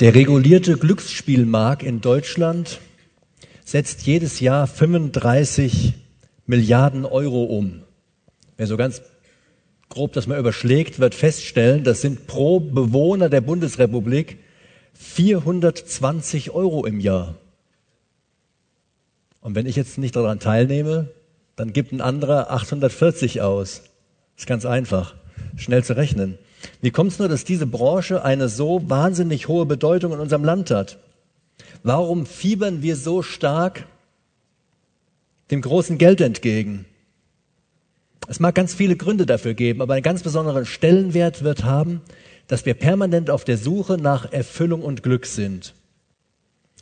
Der regulierte Glücksspielmarkt in Deutschland setzt jedes Jahr 35 Milliarden Euro um. Wer so ganz grob das mal überschlägt, wird feststellen, das sind pro Bewohner der Bundesrepublik 420 Euro im Jahr. Und wenn ich jetzt nicht daran teilnehme, dann gibt ein anderer 840 aus. Ist ganz einfach, schnell zu rechnen. Wie kommt es nur, dass diese Branche eine so wahnsinnig hohe Bedeutung in unserem Land hat? Warum fiebern wir so stark dem großen Geld entgegen? Es mag ganz viele Gründe dafür geben, aber einen ganz besonderen Stellenwert wird haben, dass wir permanent auf der Suche nach Erfüllung und Glück sind.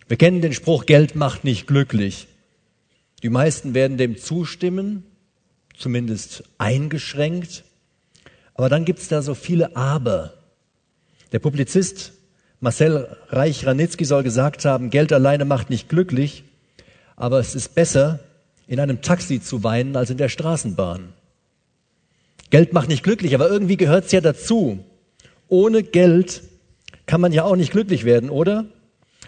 Wir kennen den Spruch, Geld macht nicht glücklich. Die meisten werden dem zustimmen, zumindest eingeschränkt. Aber dann gibt es da so viele Aber. Der Publizist Marcel Reich-Ranitzky soll gesagt haben, Geld alleine macht nicht glücklich, aber es ist besser, in einem Taxi zu weinen als in der Straßenbahn. Geld macht nicht glücklich, aber irgendwie gehört es ja dazu. Ohne Geld kann man ja auch nicht glücklich werden, oder?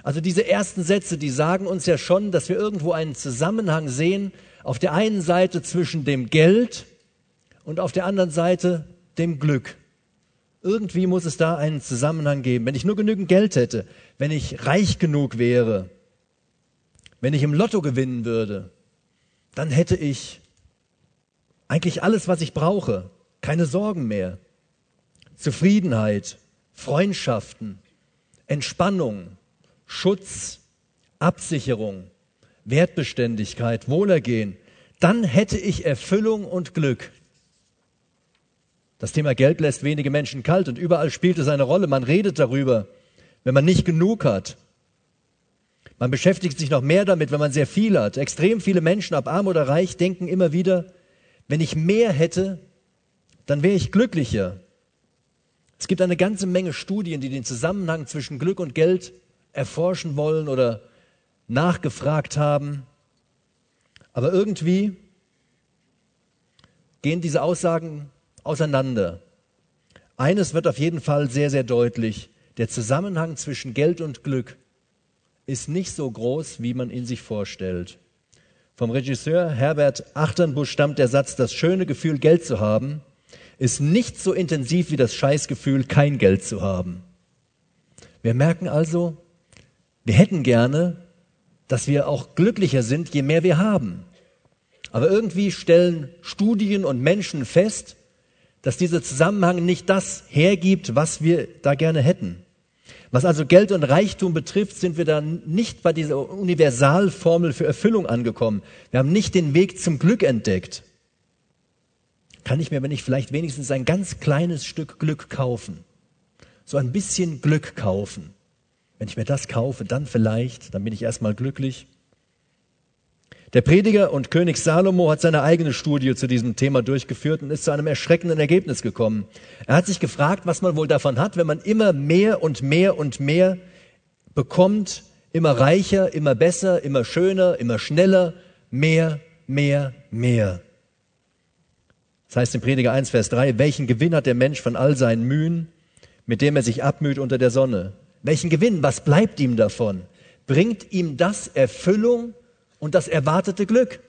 Also diese ersten Sätze, die sagen uns ja schon, dass wir irgendwo einen Zusammenhang sehen, auf der einen Seite zwischen dem Geld und auf der anderen Seite dem Glück. Irgendwie muss es da einen Zusammenhang geben. Wenn ich nur genügend Geld hätte, wenn ich reich genug wäre, wenn ich im Lotto gewinnen würde, dann hätte ich eigentlich alles, was ich brauche. Keine Sorgen mehr. Zufriedenheit, Freundschaften, Entspannung, Schutz, Absicherung, Wertbeständigkeit, Wohlergehen, dann hätte ich Erfüllung und Glück. Das Thema Geld lässt wenige Menschen kalt und überall spielt es eine Rolle. Man redet darüber, wenn man nicht genug hat. Man beschäftigt sich noch mehr damit, wenn man sehr viel hat. Extrem viele Menschen, ob arm oder reich, denken immer wieder, wenn ich mehr hätte, dann wäre ich glücklicher. Es gibt eine ganze Menge Studien, die den Zusammenhang zwischen Glück und Geld erforschen wollen oder nachgefragt haben. Aber irgendwie gehen diese Aussagen auseinander. Eines wird auf jeden Fall sehr, sehr deutlich. Der Zusammenhang zwischen Geld und Glück ist nicht so groß, wie man ihn sich vorstellt. Vom Regisseur Herbert Achternbusch stammt der Satz, das schöne Gefühl, Geld zu haben, ist nicht so intensiv wie das Scheißgefühl, kein Geld zu haben. Wir merken also, wir hätten gerne, dass wir auch glücklicher sind, je mehr wir haben. Aber irgendwie stellen Studien und Menschen fest, dass dieser Zusammenhang nicht das hergibt, was wir da gerne hätten. Was also Geld und Reichtum betrifft, sind wir da nicht bei dieser Universalformel für Erfüllung angekommen. Wir haben nicht den Weg zum Glück entdeckt. Kann ich mir, wenn ich vielleicht wenigstens ein ganz kleines Stück Glück kaufen, so ein bisschen Glück kaufen, wenn ich mir das kaufe, dann vielleicht, dann bin ich erstmal glücklich. Der Prediger und König Salomo hat seine eigene Studie zu diesem Thema durchgeführt und ist zu einem erschreckenden Ergebnis gekommen. Er hat sich gefragt, was man wohl davon hat, wenn man immer mehr und mehr und mehr bekommt, immer reicher, immer besser, immer schöner, immer schneller, mehr, mehr, mehr. Das heißt im Prediger 1, Vers 3, welchen Gewinn hat der Mensch von all seinen Mühen, mit dem er sich abmüht unter der Sonne? Welchen Gewinn? Was bleibt ihm davon? Bringt ihm das Erfüllung und das erwartete Glück?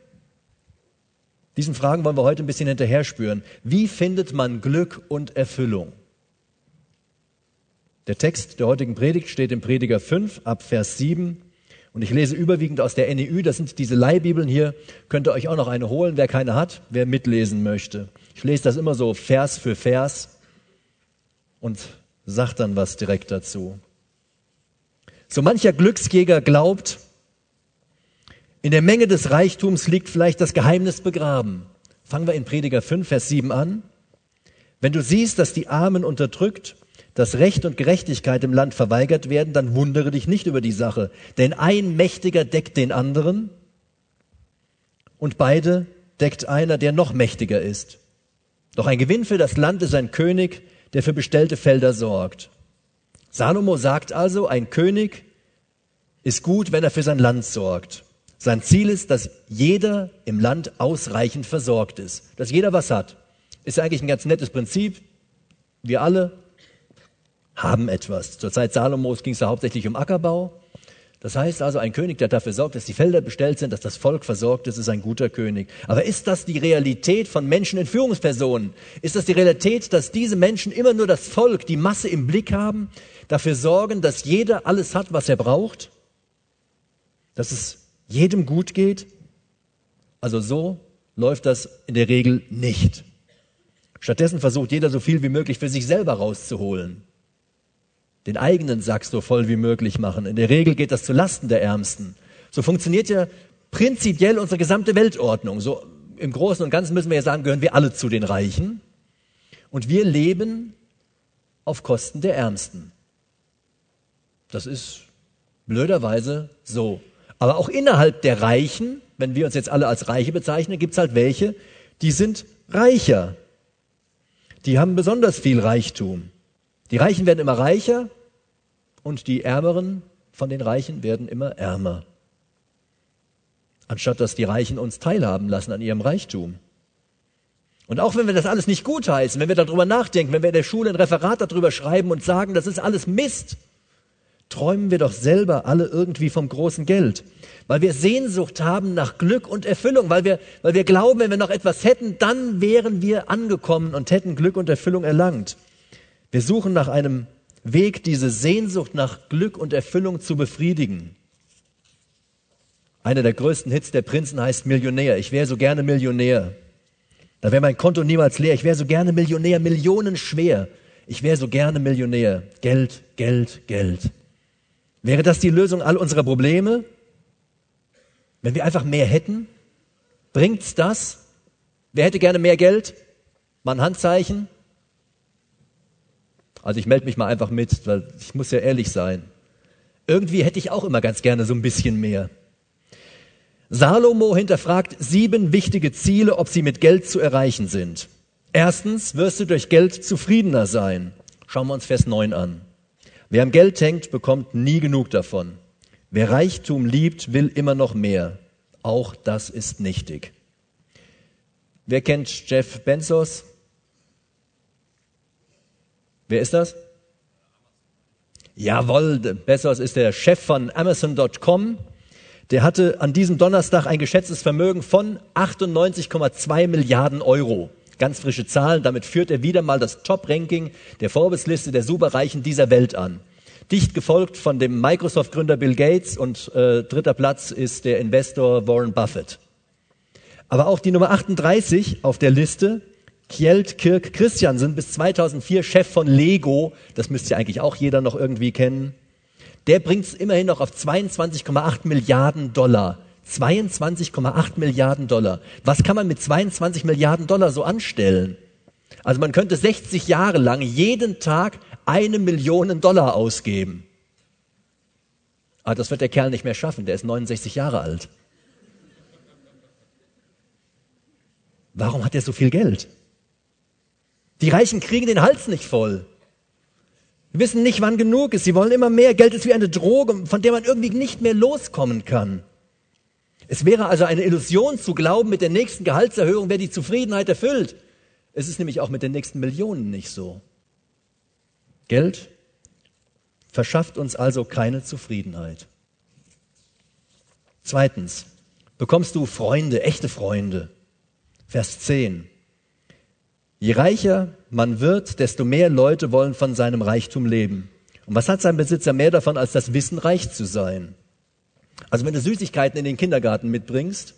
Diesen Fragen wollen wir heute ein bisschen hinterher spüren. Wie findet man Glück und Erfüllung? Der Text der heutigen Predigt steht im Prediger 5 ab Vers 7 und ich lese überwiegend aus der NEU, das sind diese Leihbibeln hier, könnt ihr euch auch noch eine holen, wer keine hat, wer mitlesen möchte. Ich lese das immer so Vers für Vers und sag dann was direkt dazu. So mancher Glücksjäger glaubt, in der Menge des Reichtums liegt vielleicht das Geheimnis begraben. Fangen wir in Prediger 5, Vers 7 an. Wenn du siehst, dass die Armen unterdrückt, dass Recht und Gerechtigkeit im Land verweigert werden, dann wundere dich nicht über die Sache. Denn ein Mächtiger deckt den anderen und beide deckt einer, der noch mächtiger ist. Doch ein Gewinn für das Land ist ein König, der für bestellte Felder sorgt. Salomo sagt also, ein König ist gut, wenn er für sein Land sorgt. Sein Ziel ist, dass jeder im Land ausreichend versorgt ist, dass jeder was hat. Ist eigentlich ein ganz nettes Prinzip. Wir alle haben etwas. Zur Zeit Salomos ging es da hauptsächlich um Ackerbau. Das heißt also, ein König, der dafür sorgt, dass die Felder bestellt sind, dass das Volk versorgt ist, ist ein guter König. Aber ist das die Realität von Menschen in Führungspersonen? Ist das die Realität, dass diese Menschen immer nur das Volk, die Masse im Blick haben, dafür sorgen, dass jeder alles hat, was er braucht? Dass es jedem gut geht? Also so läuft das in der Regel nicht. Stattdessen versucht jeder so viel wie möglich für sich selber rauszuholen. Den eigenen Sack so voll wie möglich machen. In der Regel geht das zu Lasten der Ärmsten. So funktioniert ja prinzipiell unsere gesamte Weltordnung. So im Großen und Ganzen müssen wir ja sagen, gehören wir alle zu den Reichen. Und wir leben auf Kosten der Ärmsten. Das ist blöderweise so. Aber auch innerhalb der Reichen, wenn wir uns jetzt alle als Reiche bezeichnen, gibt es halt welche, die sind reicher. Die haben besonders viel Reichtum. Die Reichen werden immer reicher und die Ärmeren von den Reichen werden immer ärmer. Anstatt dass die Reichen uns teilhaben lassen an ihrem Reichtum. Und auch wenn wir das alles nicht gutheißen, wenn wir darüber nachdenken, wenn wir in der Schule ein Referat darüber schreiben und sagen, das ist alles Mist, träumen wir doch selber alle irgendwie vom großen Geld. Weil wir Sehnsucht haben nach Glück und Erfüllung, weil wir, weil wir glauben, wenn wir noch etwas hätten, dann wären wir angekommen und hätten Glück und Erfüllung erlangt. Wir suchen nach einem Weg, diese Sehnsucht nach Glück und Erfüllung zu befriedigen. Einer der größten Hits der Prinzen heißt Millionär. Ich wäre so gerne Millionär. Da wäre mein Konto niemals leer. Ich wäre so gerne Millionär, Millionen schwer. Ich wäre so gerne Millionär. Geld, Geld, Geld. Wäre das die Lösung all unserer Probleme? Wenn wir einfach mehr hätten? Bringt's das? Wer hätte gerne mehr Geld? Mal ein Handzeichen? Also ich melde mich mal einfach mit, weil ich muss ja ehrlich sein. Irgendwie hätte ich auch immer ganz gerne so ein bisschen mehr. Salomo hinterfragt sieben wichtige Ziele, ob sie mit Geld zu erreichen sind. Erstens wirst du durch Geld zufriedener sein. Schauen wir uns Vers 9 an. Wer am Geld hängt, bekommt nie genug davon. Wer Reichtum liebt, will immer noch mehr. Auch das ist nichtig. Wer kennt Jeff Bezos? Wer ist das? Jawohl, Bezos ist der Chef von Amazon.com. Der hatte an diesem Donnerstag ein geschätztes Vermögen von 98,2 Milliarden Euro. Ganz frische Zahlen. Damit führt er wieder mal das Top-Ranking der Forbes-Liste der Superreichen dieser Welt an. Dicht gefolgt von dem Microsoft-Gründer Bill Gates und äh, dritter Platz ist der Investor Warren Buffett. Aber auch die Nummer 38 auf der Liste, Kjeld Kirk Christiansen, bis 2004 Chef von Lego, das müsste ja eigentlich auch jeder noch irgendwie kennen, der bringt es immerhin noch auf 22,8 Milliarden Dollar 22,8 Milliarden Dollar. Was kann man mit 22 Milliarden Dollar so anstellen? Also man könnte 60 Jahre lang jeden Tag eine Million Dollar ausgeben. Aber das wird der Kerl nicht mehr schaffen, der ist 69 Jahre alt. Warum hat er so viel Geld? Die Reichen kriegen den Hals nicht voll. Sie wissen nicht, wann genug ist. Sie wollen immer mehr. Geld ist wie eine Droge, von der man irgendwie nicht mehr loskommen kann. Es wäre also eine Illusion zu glauben, mit der nächsten Gehaltserhöhung wäre die Zufriedenheit erfüllt. Es ist nämlich auch mit den nächsten Millionen nicht so. Geld verschafft uns also keine Zufriedenheit. Zweitens, bekommst du Freunde, echte Freunde. Vers 10. Je reicher man wird, desto mehr Leute wollen von seinem Reichtum leben. Und was hat sein Besitzer mehr davon, als das Wissen, reich zu sein? Also wenn du Süßigkeiten in den Kindergarten mitbringst,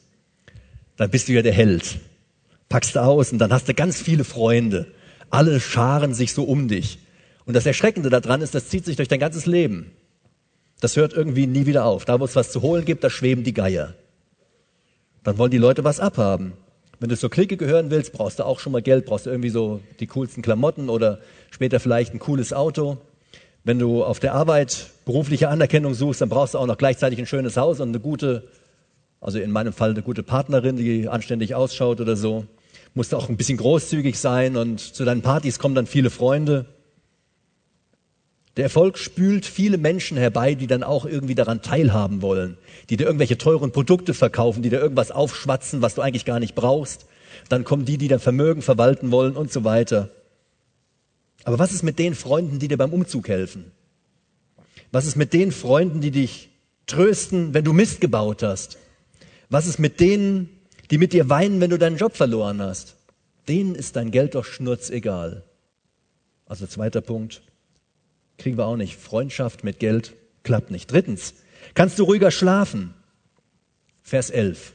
dann bist du ja der Held. Packst du aus und dann hast du ganz viele Freunde. Alle scharen sich so um dich. Und das Erschreckende daran ist, das zieht sich durch dein ganzes Leben. Das hört irgendwie nie wieder auf. Da, wo es was zu holen gibt, da schweben die Geier. Dann wollen die Leute was abhaben. Wenn du zur Clique gehören willst, brauchst du auch schon mal Geld, brauchst du irgendwie so die coolsten Klamotten oder später vielleicht ein cooles Auto. Wenn du auf der Arbeit berufliche Anerkennung suchst, dann brauchst du auch noch gleichzeitig ein schönes Haus und eine gute, also in meinem Fall eine gute Partnerin, die anständig ausschaut oder so. Musst du auch ein bisschen großzügig sein und zu deinen Partys kommen dann viele Freunde. Der Erfolg spült viele Menschen herbei, die dann auch irgendwie daran teilhaben wollen, die dir irgendwelche teuren Produkte verkaufen, die dir irgendwas aufschwatzen, was du eigentlich gar nicht brauchst. Dann kommen die, die dein Vermögen verwalten wollen und so weiter. Aber was ist mit den Freunden, die dir beim Umzug helfen? Was ist mit den Freunden, die dich trösten, wenn du Mist gebaut hast? Was ist mit denen, die mit dir weinen, wenn du deinen Job verloren hast? Denen ist dein Geld doch schnurzegal. Also zweiter Punkt, kriegen wir auch nicht. Freundschaft mit Geld klappt nicht. Drittens, kannst du ruhiger schlafen? Vers 11.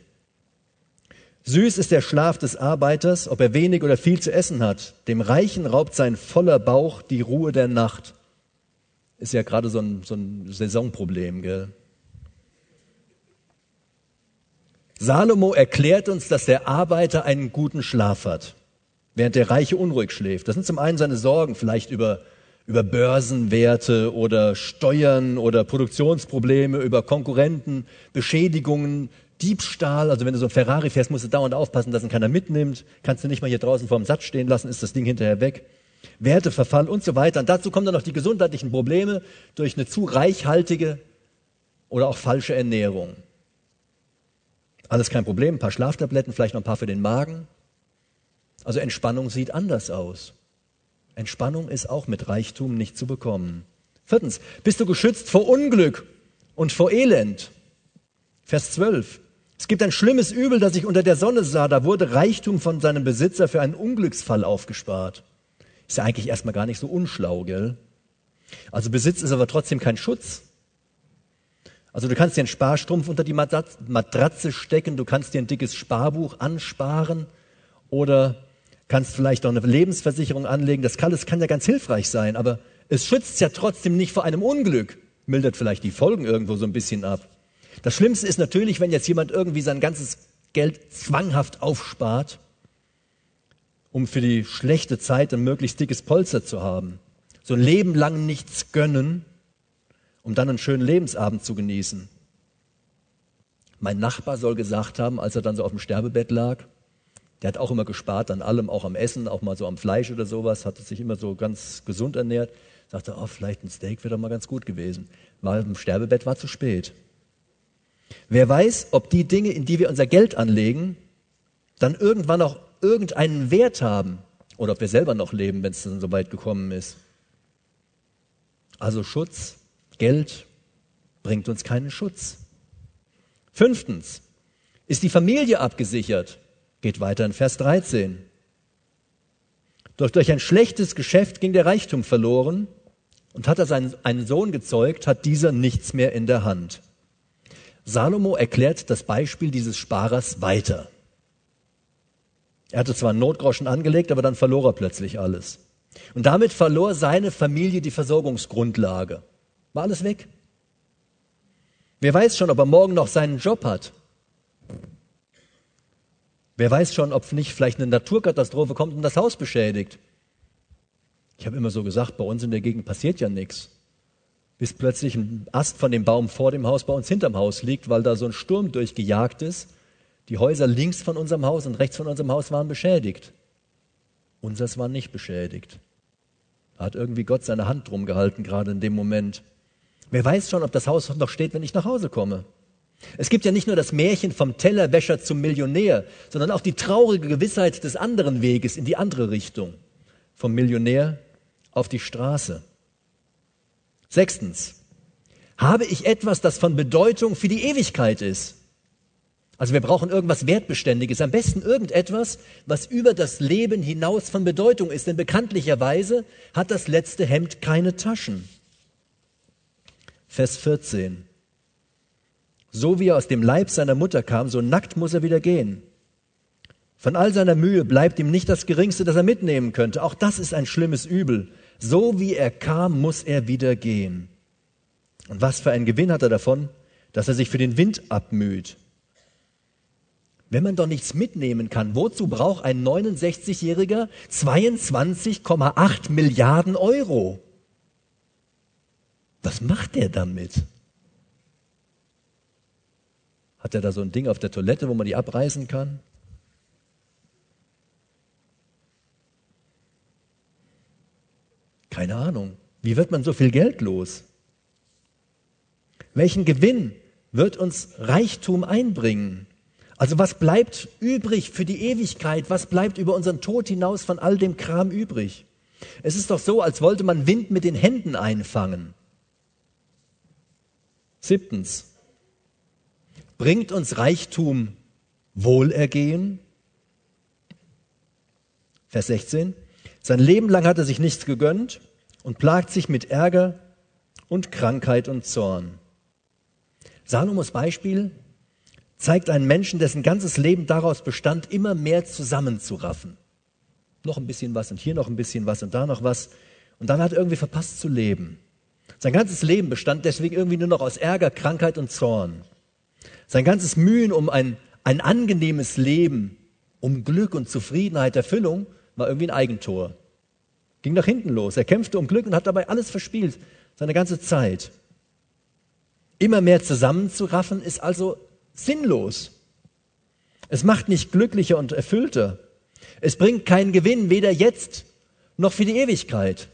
Süß ist der Schlaf des Arbeiters, ob er wenig oder viel zu essen hat. Dem Reichen raubt sein voller Bauch die Ruhe der Nacht. Ist ja gerade so ein, so ein Saisonproblem, gell? Salomo erklärt uns, dass der Arbeiter einen guten Schlaf hat, während der Reiche unruhig schläft. Das sind zum einen seine Sorgen, vielleicht über, über Börsenwerte oder Steuern oder Produktionsprobleme, über Konkurrenten, Beschädigungen, Diebstahl, also wenn du so ein Ferrari fährst, musst du dauernd aufpassen, dass ihn keiner mitnimmt. Kannst du nicht mal hier draußen vor dem Satz stehen lassen, ist das Ding hinterher weg. Werteverfall und so weiter. Und dazu kommen dann noch die gesundheitlichen Probleme durch eine zu reichhaltige oder auch falsche Ernährung. Alles kein Problem, ein paar Schlaftabletten, vielleicht noch ein paar für den Magen. Also Entspannung sieht anders aus. Entspannung ist auch mit Reichtum nicht zu bekommen. Viertens, bist du geschützt vor Unglück und vor Elend? Vers 12. Es gibt ein schlimmes Übel, das ich unter der Sonne sah. Da wurde Reichtum von seinem Besitzer für einen Unglücksfall aufgespart. Ist ja eigentlich erstmal gar nicht so unschlau, gell? Also Besitz ist aber trotzdem kein Schutz. Also du kannst dir einen Sparstrumpf unter die Matratze stecken, du kannst dir ein dickes Sparbuch ansparen oder kannst vielleicht auch eine Lebensversicherung anlegen. Das kann, das kann ja ganz hilfreich sein, aber es schützt ja trotzdem nicht vor einem Unglück, mildert vielleicht die Folgen irgendwo so ein bisschen ab. Das Schlimmste ist natürlich, wenn jetzt jemand irgendwie sein ganzes Geld zwanghaft aufspart, um für die schlechte Zeit ein möglichst dickes Polster zu haben. So ein Leben lang nichts gönnen, um dann einen schönen Lebensabend zu genießen. Mein Nachbar soll gesagt haben, als er dann so auf dem Sterbebett lag, der hat auch immer gespart an allem, auch am Essen, auch mal so am Fleisch oder sowas, hat sich immer so ganz gesund ernährt. Sagte, oh, vielleicht ein Steak wäre doch mal ganz gut gewesen. Weil im Sterbebett war zu spät. Wer weiß, ob die Dinge, in die wir unser Geld anlegen, dann irgendwann auch irgendeinen Wert haben oder ob wir selber noch leben, wenn es dann so weit gekommen ist. Also Schutz, Geld bringt uns keinen Schutz. Fünftens, ist die Familie abgesichert? Geht weiter in Vers 13. Doch durch ein schlechtes Geschäft ging der Reichtum verloren und hat er seinen, einen Sohn gezeugt, hat dieser nichts mehr in der Hand. Salomo erklärt das Beispiel dieses Sparers weiter. Er hatte zwar einen Notgroschen angelegt, aber dann verlor er plötzlich alles. Und damit verlor seine Familie die Versorgungsgrundlage. War alles weg. Wer weiß schon, ob er morgen noch seinen Job hat. Wer weiß schon, ob nicht vielleicht eine Naturkatastrophe kommt und das Haus beschädigt. Ich habe immer so gesagt, bei uns in der Gegend passiert ja nichts bis plötzlich ein Ast von dem Baum vor dem Haus bei uns hinterm Haus liegt, weil da so ein Sturm durchgejagt ist. Die Häuser links von unserem Haus und rechts von unserem Haus waren beschädigt. Unseres war nicht beschädigt. Da hat irgendwie Gott seine Hand drum gehalten, gerade in dem Moment. Wer weiß schon, ob das Haus noch steht, wenn ich nach Hause komme. Es gibt ja nicht nur das Märchen vom Tellerwäscher zum Millionär, sondern auch die traurige Gewissheit des anderen Weges in die andere Richtung. Vom Millionär auf die Straße. Sechstens, habe ich etwas, das von Bedeutung für die Ewigkeit ist? Also wir brauchen irgendwas Wertbeständiges, am besten irgendetwas, was über das Leben hinaus von Bedeutung ist, denn bekanntlicherweise hat das letzte Hemd keine Taschen. Vers 14. So wie er aus dem Leib seiner Mutter kam, so nackt muss er wieder gehen. Von all seiner Mühe bleibt ihm nicht das Geringste, das er mitnehmen könnte. Auch das ist ein schlimmes Übel. So wie er kam, muss er wieder gehen. Und was für einen Gewinn hat er davon, dass er sich für den Wind abmüht? Wenn man doch nichts mitnehmen kann, wozu braucht ein 69-Jähriger 22,8 Milliarden Euro? Was macht er damit? Hat er da so ein Ding auf der Toilette, wo man die abreißen kann? Keine Ahnung. Wie wird man so viel Geld los? Welchen Gewinn wird uns Reichtum einbringen? Also was bleibt übrig für die Ewigkeit? Was bleibt über unseren Tod hinaus von all dem Kram übrig? Es ist doch so, als wollte man Wind mit den Händen einfangen. Siebtens. Bringt uns Reichtum Wohlergehen? Vers 16. Sein Leben lang hat er sich nichts gegönnt und plagt sich mit Ärger und Krankheit und Zorn. Salomos Beispiel zeigt einen Menschen, dessen ganzes Leben daraus bestand, immer mehr zusammenzuraffen. Noch ein bisschen was und hier noch ein bisschen was und da noch was. Und dann hat er irgendwie verpasst zu leben. Sein ganzes Leben bestand deswegen irgendwie nur noch aus Ärger, Krankheit und Zorn. Sein ganzes Mühen um ein, ein angenehmes Leben, um Glück und Zufriedenheit, Erfüllung, war irgendwie ein Eigentor. Ging nach hinten los. Er kämpfte um Glück und hat dabei alles verspielt, seine ganze Zeit. Immer mehr zusammenzuraffen ist also sinnlos. Es macht nicht glücklicher und erfüllter. Es bringt keinen Gewinn, weder jetzt noch für die Ewigkeit.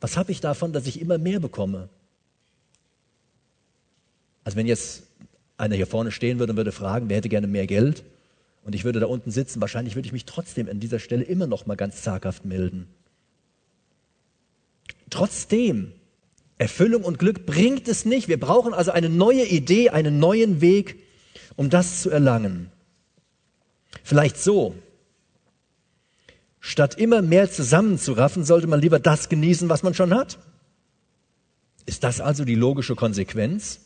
Was habe ich davon, dass ich immer mehr bekomme? Also wenn jetzt einer hier vorne stehen würde und würde fragen, wer hätte gerne mehr Geld? Und ich würde da unten sitzen, wahrscheinlich würde ich mich trotzdem an dieser Stelle immer noch mal ganz zaghaft melden. Trotzdem Erfüllung und Glück bringt es nicht. Wir brauchen also eine neue Idee, einen neuen Weg, um das zu erlangen. Vielleicht so. Statt immer mehr zusammenzuraffen, sollte man lieber das genießen, was man schon hat. Ist das also die logische Konsequenz?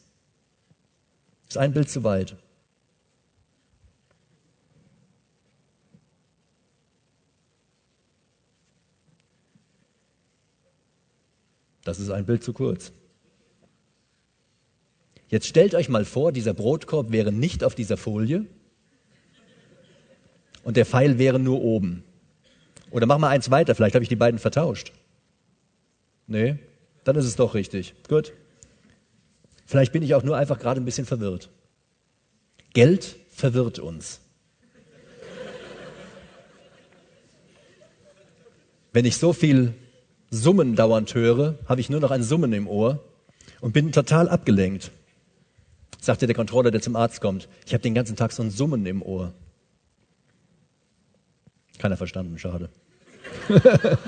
Ist ein Bild zu weit. Das ist ein Bild zu kurz. Jetzt stellt euch mal vor, dieser Brotkorb wäre nicht auf dieser Folie und der Pfeil wäre nur oben. Oder mach mal eins weiter, vielleicht habe ich die beiden vertauscht. Nee, dann ist es doch richtig. Gut. Vielleicht bin ich auch nur einfach gerade ein bisschen verwirrt. Geld verwirrt uns. Wenn ich so viel Summen dauernd höre, habe ich nur noch ein Summen im Ohr und bin total abgelenkt. Sagte der Controller, der zum Arzt kommt. Ich habe den ganzen Tag so ein Summen im Ohr. Keiner verstanden, schade.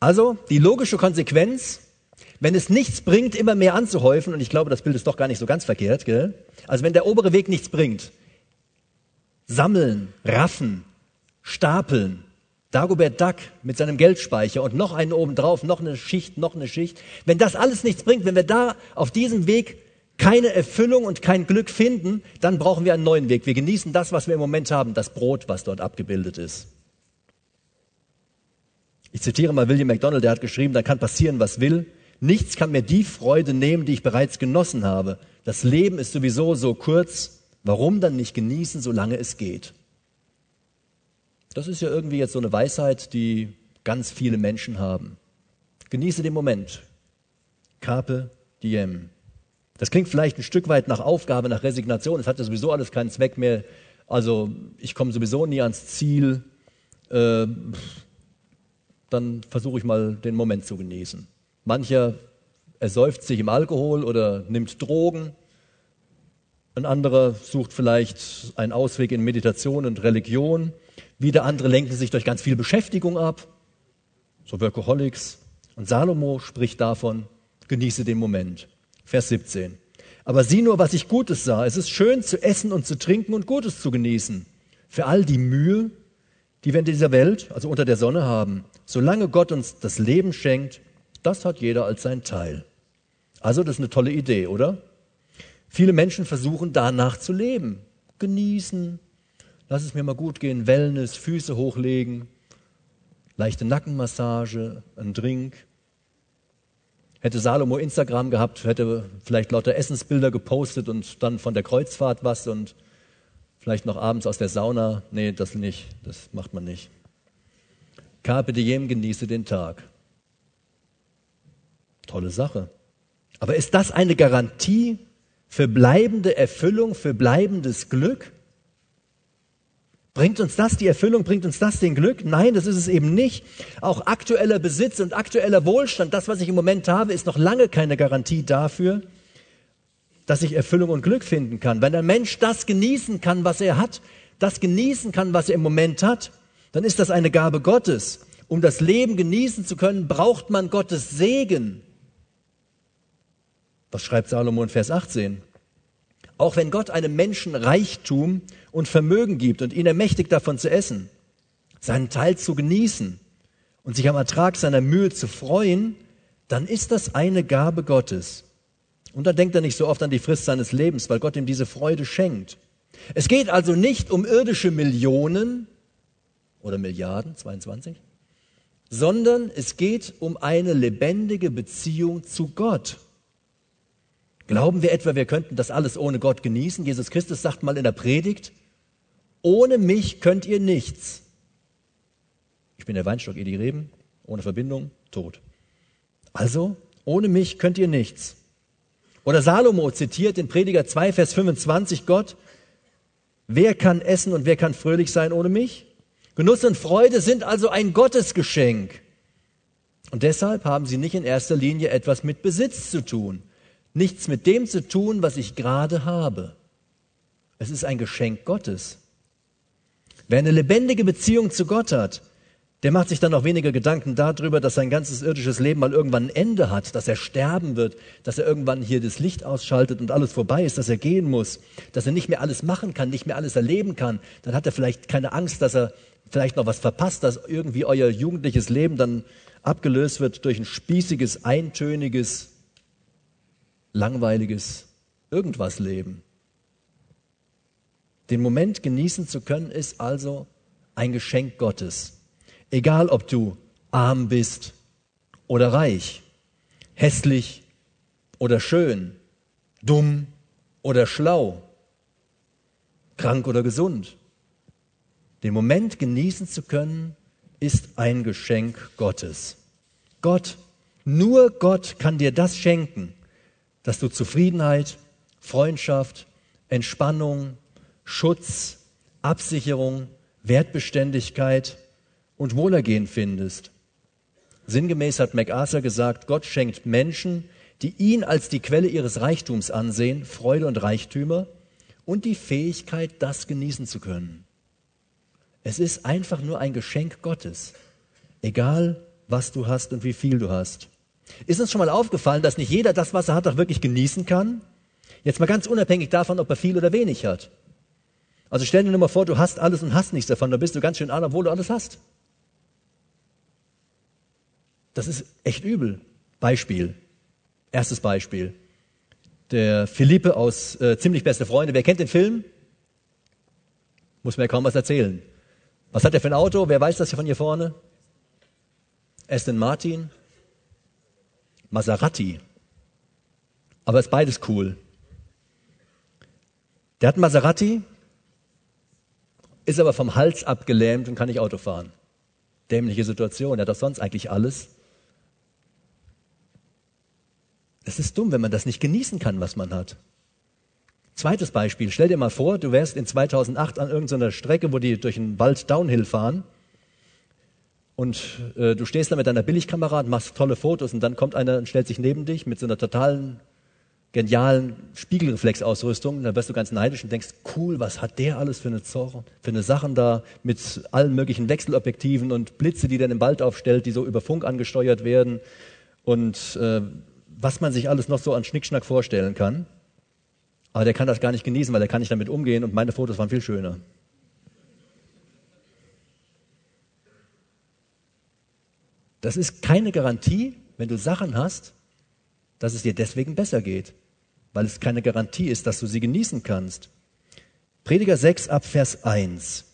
also, die logische Konsequenz, wenn es nichts bringt, immer mehr anzuhäufen, und ich glaube, das Bild ist doch gar nicht so ganz verkehrt, gell? Also wenn der obere Weg nichts bringt, sammeln, raffen, stapeln. Dagobert Duck mit seinem Geldspeicher und noch einen obendrauf, noch eine Schicht, noch eine Schicht. Wenn das alles nichts bringt, wenn wir da auf diesem Weg keine Erfüllung und kein Glück finden, dann brauchen wir einen neuen Weg. Wir genießen das, was wir im Moment haben, das Brot, was dort abgebildet ist. Ich zitiere mal William MacDonald, der hat geschrieben, da kann passieren, was will. Nichts kann mir die Freude nehmen, die ich bereits genossen habe. Das Leben ist sowieso so kurz. Warum dann nicht genießen, solange es geht? Das ist ja irgendwie jetzt so eine Weisheit, die ganz viele Menschen haben. Genieße den Moment. Carpe diem. Das klingt vielleicht ein Stück weit nach Aufgabe, nach Resignation. Es hat ja sowieso alles keinen Zweck mehr. Also ich komme sowieso nie ans Ziel. Äh, dann versuche ich mal den Moment zu genießen. Mancher ersäuft sich im Alkohol oder nimmt Drogen. Ein anderer sucht vielleicht einen Ausweg in Meditation und Religion. Wieder andere lenken sich durch ganz viel Beschäftigung ab, so Workaholics. Und Salomo spricht davon, genieße den Moment. Vers 17. Aber sieh nur, was ich Gutes sah. Es ist schön zu essen und zu trinken und Gutes zu genießen. Für all die Mühe, die wir in dieser Welt, also unter der Sonne haben. Solange Gott uns das Leben schenkt, das hat jeder als sein Teil. Also das ist eine tolle Idee, oder? Viele Menschen versuchen danach zu leben. Genießen, lass es mir mal gut gehen, Wellness, Füße hochlegen, leichte Nackenmassage, ein Drink. Hätte Salomo Instagram gehabt, hätte vielleicht lauter Essensbilder gepostet und dann von der Kreuzfahrt was und vielleicht noch abends aus der Sauna. Nee, das nicht, das macht man nicht. Carpe diem, genieße den Tag. Tolle Sache. Aber ist das eine Garantie für bleibende Erfüllung, für bleibendes Glück? Bringt uns das die Erfüllung, bringt uns das den Glück? Nein, das ist es eben nicht. Auch aktueller Besitz und aktueller Wohlstand, das, was ich im Moment habe, ist noch lange keine Garantie dafür, dass ich Erfüllung und Glück finden kann. Wenn ein Mensch das genießen kann, was er hat, das genießen kann, was er im Moment hat, dann ist das eine Gabe Gottes. Um das Leben genießen zu können, braucht man Gottes Segen. Was schreibt Salomo in Vers 18? Auch wenn Gott einem Menschen Reichtum und Vermögen gibt und ihn ermächtigt davon zu essen, seinen Teil zu genießen und sich am Ertrag seiner Mühe zu freuen, dann ist das eine Gabe Gottes. Und dann denkt er nicht so oft an die Frist seines Lebens, weil Gott ihm diese Freude schenkt. Es geht also nicht um irdische Millionen oder Milliarden, 22, sondern es geht um eine lebendige Beziehung zu Gott. Glauben wir etwa, wir könnten das alles ohne Gott genießen? Jesus Christus sagt mal in der Predigt, ohne mich könnt ihr nichts. Ich bin der Weinstock, ihr die Reben, ohne Verbindung, tot. Also, ohne mich könnt ihr nichts. Oder Salomo zitiert in Prediger 2, Vers 25 Gott, wer kann essen und wer kann fröhlich sein ohne mich? Genuss und Freude sind also ein Gottesgeschenk. Und deshalb haben sie nicht in erster Linie etwas mit Besitz zu tun, nichts mit dem zu tun, was ich gerade habe. Es ist ein Geschenk Gottes. Wer eine lebendige Beziehung zu Gott hat, der macht sich dann auch weniger Gedanken darüber, dass sein ganzes irdisches Leben mal irgendwann ein Ende hat, dass er sterben wird, dass er irgendwann hier das Licht ausschaltet und alles vorbei ist, dass er gehen muss, dass er nicht mehr alles machen kann, nicht mehr alles erleben kann. Dann hat er vielleicht keine Angst, dass er vielleicht noch was verpasst, dass irgendwie euer jugendliches Leben dann abgelöst wird durch ein spießiges, eintöniges, langweiliges irgendwas Leben. Den Moment genießen zu können, ist also ein Geschenk Gottes. Egal ob du arm bist oder reich, hässlich oder schön, dumm oder schlau, krank oder gesund. Den Moment genießen zu können, ist ein Geschenk Gottes. Gott, nur Gott kann dir das schenken, dass du Zufriedenheit, Freundschaft, Entspannung, Schutz, Absicherung, Wertbeständigkeit, und Wohlergehen findest. Sinngemäß hat MacArthur gesagt, Gott schenkt Menschen, die ihn als die Quelle ihres Reichtums ansehen, Freude und Reichtümer und die Fähigkeit, das genießen zu können. Es ist einfach nur ein Geschenk Gottes, egal was du hast und wie viel du hast. Ist uns schon mal aufgefallen, dass nicht jeder das, was er hat, auch wirklich genießen kann? Jetzt mal ganz unabhängig davon, ob er viel oder wenig hat. Also stell dir nur mal vor, du hast alles und hast nichts davon, da bist du ganz schön arm, obwohl du alles hast. Das ist echt übel. Beispiel. Erstes Beispiel. Der Philippe aus äh, Ziemlich beste Freunde. Wer kennt den Film? Muss mir ja kaum was erzählen. Was hat er für ein Auto? Wer weiß das hier von hier vorne? Aston Martin? Maserati. Aber ist beides cool. Der hat einen Maserati, ist aber vom Hals abgelähmt und kann nicht Auto fahren. Dämliche Situation. Er hat doch sonst eigentlich alles. Es ist dumm, wenn man das nicht genießen kann, was man hat. Zweites Beispiel. Stell dir mal vor, du wärst in 2008 an irgendeiner Strecke, wo die durch den Wald Downhill fahren und äh, du stehst da mit deiner Billigkamera und machst tolle Fotos und dann kommt einer und stellt sich neben dich mit so einer totalen, genialen Spiegelreflexausrüstung. Da wirst du ganz neidisch und denkst, cool, was hat der alles für eine, Zorre, für eine Sachen da mit allen möglichen Wechselobjektiven und Blitze, die der im Wald aufstellt, die so über Funk angesteuert werden und äh, was man sich alles noch so an Schnickschnack vorstellen kann. Aber der kann das gar nicht genießen, weil er kann nicht damit umgehen und meine Fotos waren viel schöner. Das ist keine Garantie, wenn du Sachen hast, dass es dir deswegen besser geht, weil es keine Garantie ist, dass du sie genießen kannst. Prediger 6 ab Vers 1.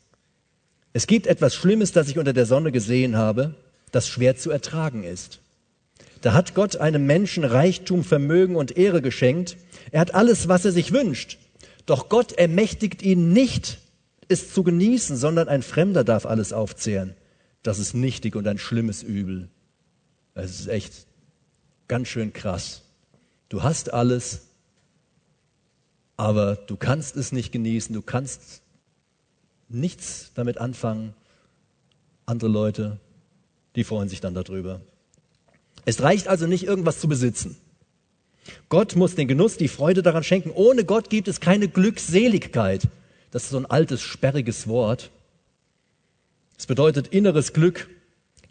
Es gibt etwas Schlimmes, das ich unter der Sonne gesehen habe, das schwer zu ertragen ist. Da hat Gott einem Menschen Reichtum, Vermögen und Ehre geschenkt. Er hat alles, was er sich wünscht. Doch Gott ermächtigt ihn nicht, es zu genießen, sondern ein Fremder darf alles aufzehren. Das ist nichtig und ein schlimmes Übel. Das ist echt ganz schön krass. Du hast alles, aber du kannst es nicht genießen, du kannst nichts damit anfangen. Andere Leute, die freuen sich dann darüber. Es reicht also nicht, irgendwas zu besitzen. Gott muss den Genuss, die Freude daran schenken. Ohne Gott gibt es keine Glückseligkeit. das ist so ein altes, sperriges Wort. Es bedeutet inneres Glück,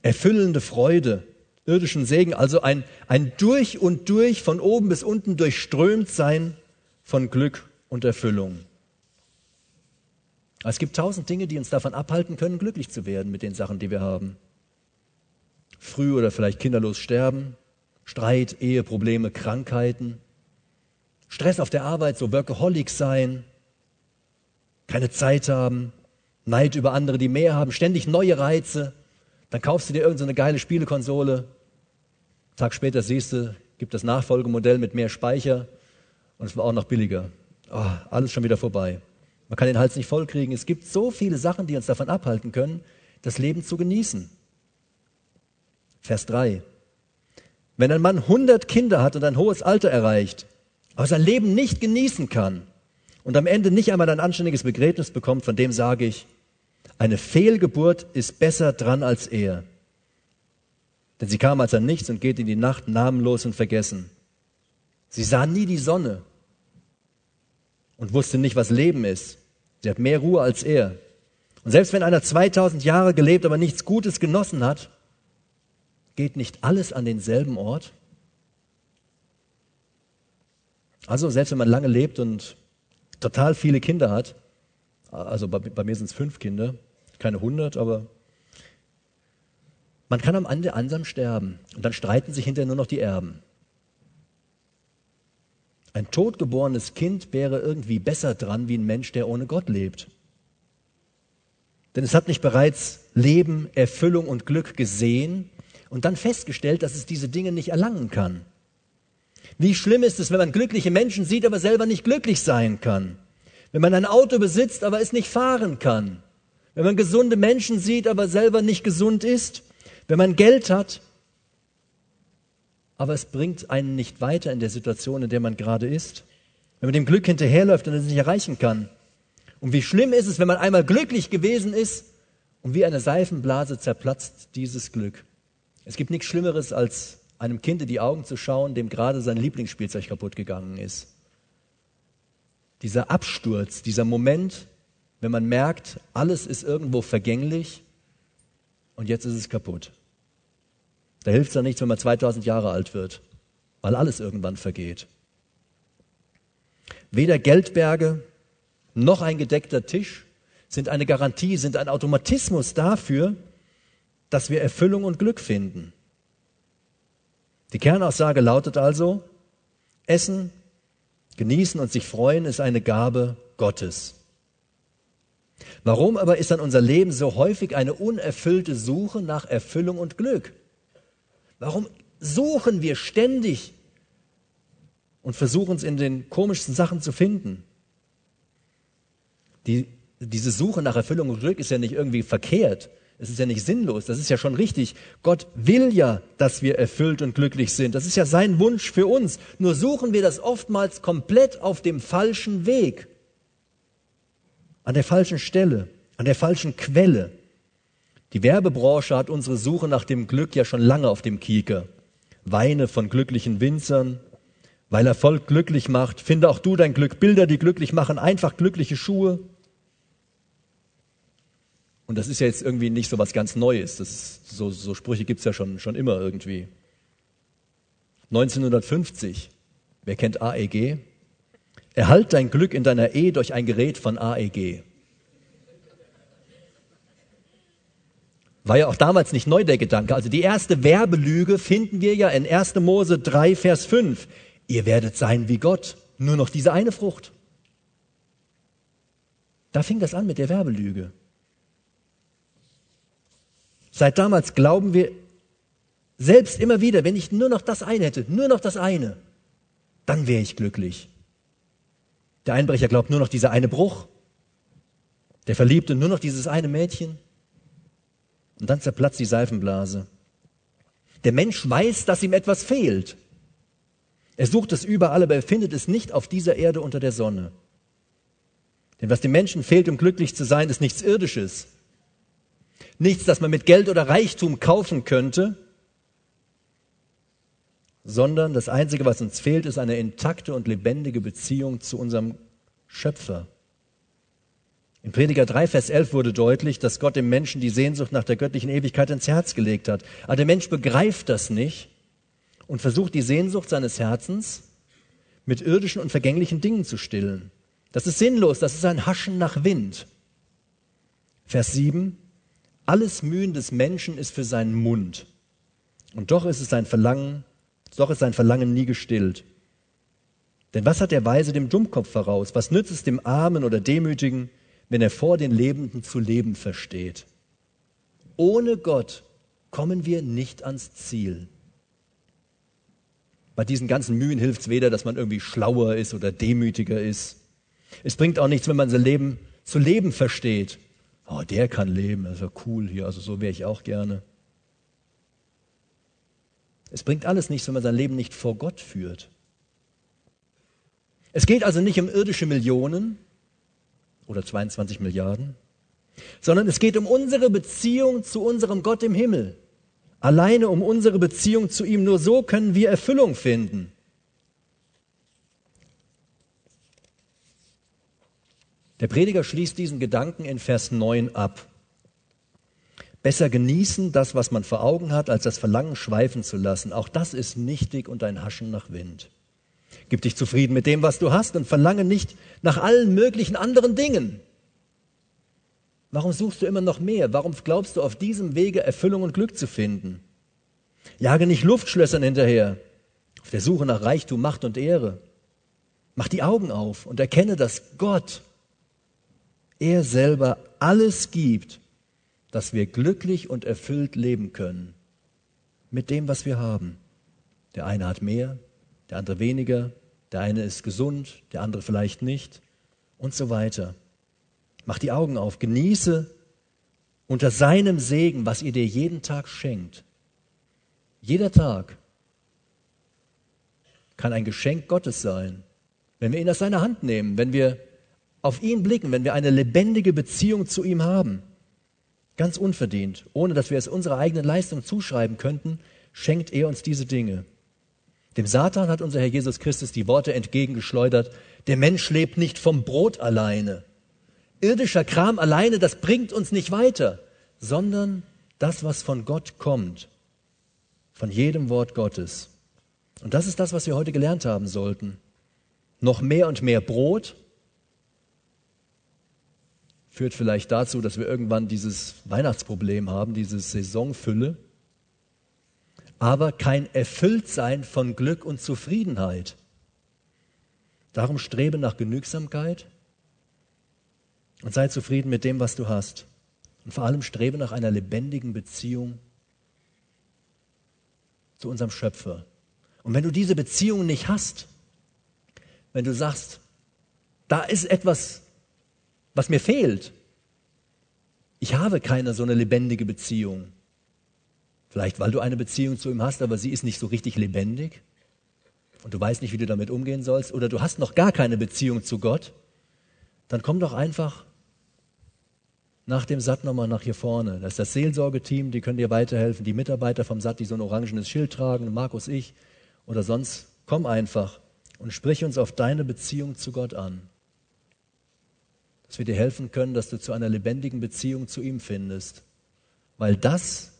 erfüllende Freude, irdischen Segen, also ein, ein durch und durch von oben bis unten durchströmt sein von Glück und Erfüllung. Es gibt tausend Dinge, die uns davon abhalten können, glücklich zu werden mit den Sachen, die wir haben. Früh oder vielleicht kinderlos sterben, Streit, Eheprobleme, Krankheiten, Stress auf der Arbeit, so Workaholic sein, keine Zeit haben, Neid über andere, die mehr haben, ständig neue Reize. Dann kaufst du dir irgendeine so geile Spielekonsole. Tag später siehst du, gibt das Nachfolgemodell mit mehr Speicher und es war auch noch billiger. Oh, alles schon wieder vorbei. Man kann den Hals nicht vollkriegen. Es gibt so viele Sachen, die uns davon abhalten können, das Leben zu genießen. Vers 3. Wenn ein Mann 100 Kinder hat und ein hohes Alter erreicht, aber sein Leben nicht genießen kann und am Ende nicht einmal ein anständiges Begräbnis bekommt, von dem sage ich, eine Fehlgeburt ist besser dran als er. Denn sie kam als ein Nichts und geht in die Nacht namenlos und vergessen. Sie sah nie die Sonne und wusste nicht, was Leben ist. Sie hat mehr Ruhe als er. Und selbst wenn einer 2000 Jahre gelebt, aber nichts Gutes genossen hat, geht nicht alles an denselben Ort? Also selbst wenn man lange lebt und total viele Kinder hat, also bei, bei mir sind es fünf Kinder, keine hundert, aber man kann am Ende einsam sterben und dann streiten sich hinterher nur noch die Erben. Ein totgeborenes Kind wäre irgendwie besser dran wie ein Mensch, der ohne Gott lebt. Denn es hat nicht bereits Leben, Erfüllung und Glück gesehen und dann festgestellt, dass es diese Dinge nicht erlangen kann. Wie schlimm ist es, wenn man glückliche Menschen sieht, aber selber nicht glücklich sein kann. Wenn man ein Auto besitzt, aber es nicht fahren kann. Wenn man gesunde Menschen sieht, aber selber nicht gesund ist. Wenn man Geld hat, aber es bringt einen nicht weiter in der Situation, in der man gerade ist. Wenn man dem Glück hinterherläuft und es nicht erreichen kann. Und wie schlimm ist es, wenn man einmal glücklich gewesen ist und wie eine Seifenblase zerplatzt dieses Glück. Es gibt nichts Schlimmeres, als einem Kind in die Augen zu schauen, dem gerade sein Lieblingsspielzeug kaputt gegangen ist. Dieser Absturz, dieser Moment, wenn man merkt, alles ist irgendwo vergänglich und jetzt ist es kaputt. Da hilft es dann nichts, wenn man 2000 Jahre alt wird, weil alles irgendwann vergeht. Weder Geldberge noch ein gedeckter Tisch sind eine Garantie, sind ein Automatismus dafür, dass wir Erfüllung und Glück finden. Die Kernaussage lautet also, Essen, genießen und sich freuen ist eine Gabe Gottes. Warum aber ist dann unser Leben so häufig eine unerfüllte Suche nach Erfüllung und Glück? Warum suchen wir ständig und versuchen es in den komischsten Sachen zu finden? Die, diese Suche nach Erfüllung und Glück ist ja nicht irgendwie verkehrt. Es ist ja nicht sinnlos. Das ist ja schon richtig. Gott will ja, dass wir erfüllt und glücklich sind. Das ist ja sein Wunsch für uns. Nur suchen wir das oftmals komplett auf dem falschen Weg. An der falschen Stelle. An der falschen Quelle. Die Werbebranche hat unsere Suche nach dem Glück ja schon lange auf dem Kieker. Weine von glücklichen Winzern, weil Erfolg glücklich macht. Finde auch du dein Glück. Bilder, die glücklich machen. Einfach glückliche Schuhe. Und das ist ja jetzt irgendwie nicht so was ganz Neues. Das, so, so Sprüche gibt's ja schon, schon immer irgendwie. 1950, wer kennt AEG? Erhalt dein Glück in deiner Ehe durch ein Gerät von AEG. War ja auch damals nicht neu der Gedanke. Also die erste Werbelüge finden wir ja in 1. Mose 3, Vers 5. Ihr werdet sein wie Gott. Nur noch diese eine Frucht. Da fing das an mit der Werbelüge. Seit damals glauben wir selbst immer wieder, wenn ich nur noch das eine hätte, nur noch das eine, dann wäre ich glücklich. Der Einbrecher glaubt nur noch dieser eine Bruch. Der Verliebte nur noch dieses eine Mädchen. Und dann zerplatzt die Seifenblase. Der Mensch weiß, dass ihm etwas fehlt. Er sucht es überall, aber er findet es nicht auf dieser Erde unter der Sonne. Denn was dem Menschen fehlt, um glücklich zu sein, ist nichts Irdisches. Nichts, das man mit Geld oder Reichtum kaufen könnte, sondern das Einzige, was uns fehlt, ist eine intakte und lebendige Beziehung zu unserem Schöpfer. In Prediger 3, Vers 11 wurde deutlich, dass Gott dem Menschen die Sehnsucht nach der göttlichen Ewigkeit ins Herz gelegt hat. Aber der Mensch begreift das nicht und versucht die Sehnsucht seines Herzens mit irdischen und vergänglichen Dingen zu stillen. Das ist sinnlos, das ist ein Haschen nach Wind. Vers 7, alles Mühen des Menschen ist für seinen Mund. Und doch ist es sein Verlangen, doch ist sein Verlangen nie gestillt. Denn was hat der Weise dem Dummkopf voraus? Was nützt es dem Armen oder Demütigen, wenn er vor den Lebenden zu leben versteht. Ohne Gott kommen wir nicht ans Ziel. Bei diesen ganzen Mühen hilft es weder, dass man irgendwie schlauer ist oder demütiger ist. Es bringt auch nichts, wenn man sein Leben zu leben versteht. Oh, der kann leben, das ist ja cool hier, also so wäre ich auch gerne. Es bringt alles nichts, wenn man sein Leben nicht vor Gott führt. Es geht also nicht um irdische Millionen, oder 22 Milliarden, sondern es geht um unsere Beziehung zu unserem Gott im Himmel. Alleine um unsere Beziehung zu ihm. Nur so können wir Erfüllung finden. Der Prediger schließt diesen Gedanken in Vers 9 ab. Besser genießen das, was man vor Augen hat, als das Verlangen schweifen zu lassen. Auch das ist nichtig und ein Haschen nach Wind. Gib dich zufrieden mit dem, was du hast und verlange nicht nach allen möglichen anderen Dingen. Warum suchst du immer noch mehr? Warum glaubst du auf diesem Wege Erfüllung und Glück zu finden? Jage nicht Luftschlössern hinterher, auf der Suche nach Reichtum, Macht und Ehre. Mach die Augen auf und erkenne, dass Gott, er selber alles gibt, dass wir glücklich und erfüllt leben können mit dem, was wir haben. Der eine hat mehr, der andere weniger, der eine ist gesund, der andere vielleicht nicht und so weiter. Mach die Augen auf, genieße unter seinem Segen, was ihr dir jeden Tag schenkt. Jeder Tag kann ein Geschenk Gottes sein, wenn wir ihn aus seiner Hand nehmen, wenn wir auf ihn blicken, wenn wir eine lebendige Beziehung zu ihm haben. Ganz unverdient, ohne dass wir es unserer eigenen Leistung zuschreiben könnten, schenkt er uns diese Dinge. Dem Satan hat unser Herr Jesus Christus die Worte entgegengeschleudert, der Mensch lebt nicht vom Brot alleine. Irdischer Kram alleine, das bringt uns nicht weiter, sondern das, was von Gott kommt, von jedem Wort Gottes. Und das ist das, was wir heute gelernt haben sollten. Noch mehr und mehr Brot führt vielleicht dazu, dass wir irgendwann dieses Weihnachtsproblem haben, diese Saisonfülle aber kein Erfülltsein von Glück und Zufriedenheit. Darum strebe nach Genügsamkeit und sei zufrieden mit dem, was du hast. Und vor allem strebe nach einer lebendigen Beziehung zu unserem Schöpfer. Und wenn du diese Beziehung nicht hast, wenn du sagst, da ist etwas, was mir fehlt, ich habe keine so eine lebendige Beziehung, Vielleicht, weil du eine Beziehung zu ihm hast, aber sie ist nicht so richtig lebendig und du weißt nicht, wie du damit umgehen sollst, oder du hast noch gar keine Beziehung zu Gott, dann komm doch einfach nach dem Satt nochmal nach hier vorne. Das ist das Seelsorgeteam, die können dir weiterhelfen, die Mitarbeiter vom Satt, die so ein orangenes Schild tragen, Markus, ich oder sonst. Komm einfach und sprich uns auf deine Beziehung zu Gott an. Dass wir dir helfen können, dass du zu einer lebendigen Beziehung zu ihm findest. Weil das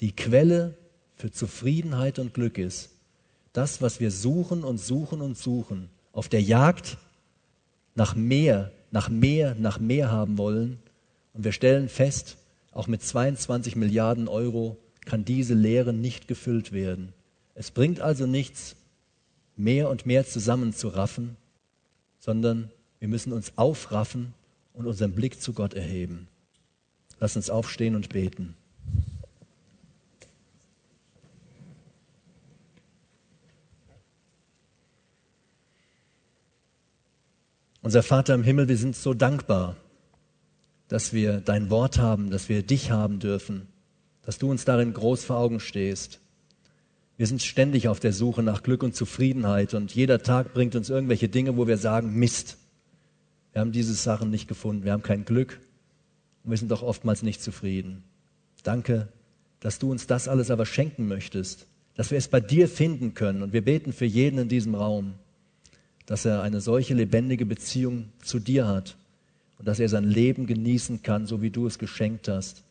die Quelle für Zufriedenheit und Glück ist. Das, was wir suchen und suchen und suchen, auf der Jagd nach mehr, nach mehr, nach mehr haben wollen. Und wir stellen fest, auch mit 22 Milliarden Euro kann diese Leere nicht gefüllt werden. Es bringt also nichts, mehr und mehr zusammenzuraffen, sondern wir müssen uns aufraffen und unseren Blick zu Gott erheben. Lass uns aufstehen und beten. Unser Vater im Himmel, wir sind so dankbar, dass wir dein Wort haben, dass wir dich haben dürfen, dass du uns darin groß vor Augen stehst. Wir sind ständig auf der Suche nach Glück und Zufriedenheit und jeder Tag bringt uns irgendwelche Dinge, wo wir sagen, Mist, wir haben diese Sachen nicht gefunden, wir haben kein Glück und wir sind doch oftmals nicht zufrieden. Danke, dass du uns das alles aber schenken möchtest, dass wir es bei dir finden können und wir beten für jeden in diesem Raum dass er eine solche lebendige Beziehung zu dir hat und dass er sein Leben genießen kann, so wie du es geschenkt hast.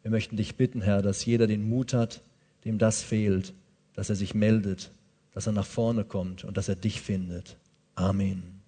Wir möchten dich bitten, Herr, dass jeder den Mut hat, dem das fehlt, dass er sich meldet, dass er nach vorne kommt und dass er dich findet. Amen.